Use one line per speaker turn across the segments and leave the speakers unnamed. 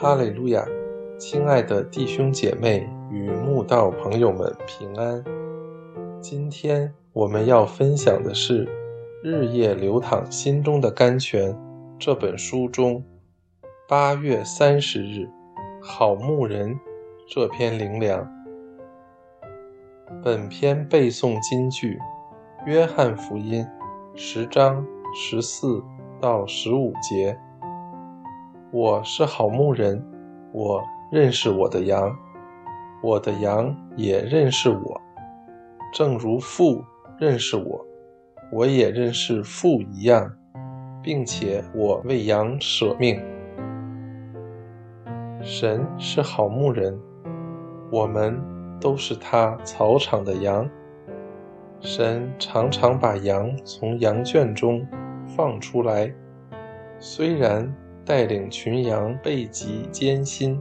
哈利路亚！亲爱的弟兄姐妹与慕道朋友们平安。今天我们要分享的是《日夜流淌心中的甘泉》这本书中八月三十日《好牧人》这篇灵粮。本篇背诵金句：《约翰福音》十章十四到十五节。我是好牧人，我认识我的羊，我的羊也认识我，正如父认识我，我也认识父一样，并且我为羊舍命。神是好牧人，我们都是他草场的羊。神常常把羊从羊圈中放出来，虽然。带领群羊背极艰辛，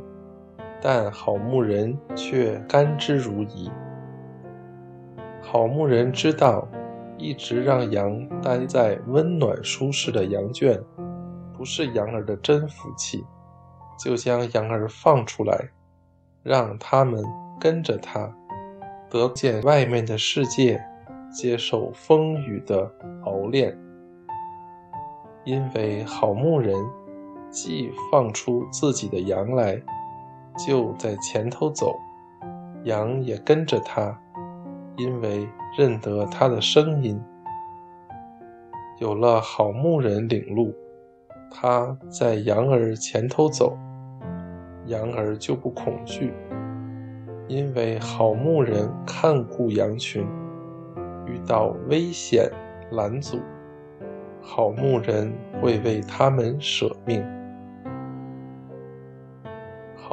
但好牧人却甘之如饴。好牧人知道，一直让羊待在温暖舒适的羊圈，不是羊儿的真福气，就将羊儿放出来，让他们跟着他，得见外面的世界，接受风雨的熬炼。因为好牧人。既放出自己的羊来，就在前头走，羊也跟着他，因为认得他的声音。有了好牧人领路，他在羊儿前头走，羊儿就不恐惧，因为好牧人看顾羊群，遇到危险拦阻，好牧人会为他们舍命。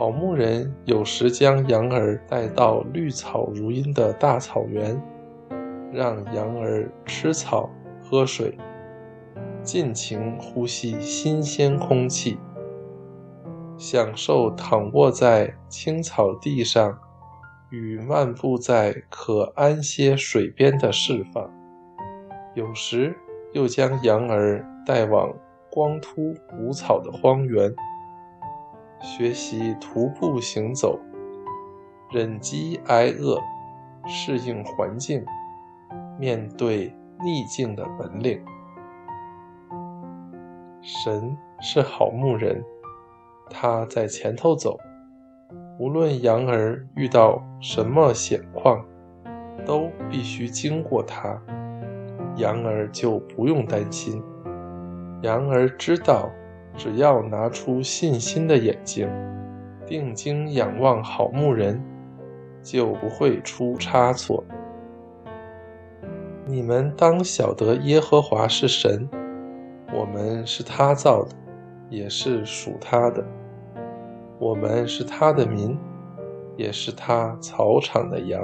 好牧人有时将羊儿带到绿草如茵的大草原，让羊儿吃草、喝水，尽情呼吸新鲜空气，享受躺卧在青草地上与漫步在可安歇水边的释放。有时又将羊儿带往光秃无草的荒原。学习徒步行走，忍饥挨饿，适应环境，面对逆境的本领。神是好牧人，他在前头走，无论羊儿遇到什么险况，都必须经过他，羊儿就不用担心。羊儿知道。只要拿出信心的眼睛，定睛仰望好牧人，就不会出差错。你们当晓得耶和华是神，我们是他造的，也是属他的。我们是他的民，也是他草场的羊。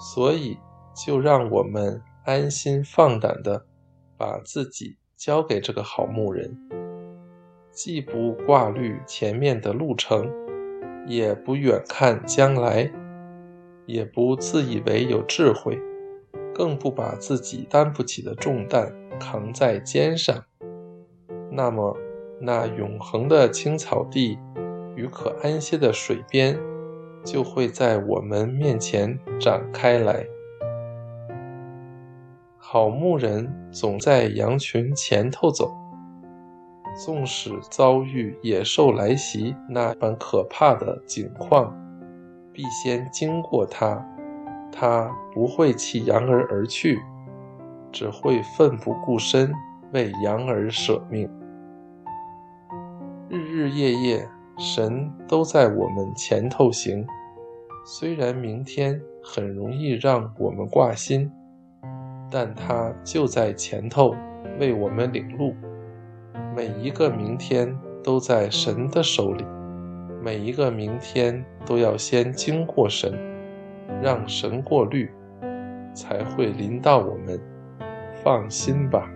所以，就让我们安心放胆的把自己交给这个好牧人。既不挂虑前面的路程，也不远看将来，也不自以为有智慧，更不把自己担不起的重担扛在肩上。那么，那永恒的青草地与可安歇的水边，就会在我们面前展开来。好牧人总在羊群前头走。纵使遭遇野兽来袭那般可怕的景况，必先经过他，他不会弃羊儿而去，只会奋不顾身为羊儿舍命。日日夜夜，神都在我们前头行。虽然明天很容易让我们挂心，但他就在前头为我们领路。每一个明天都在神的手里，每一个明天都要先经过神，让神过滤，才会临到我们。放心吧。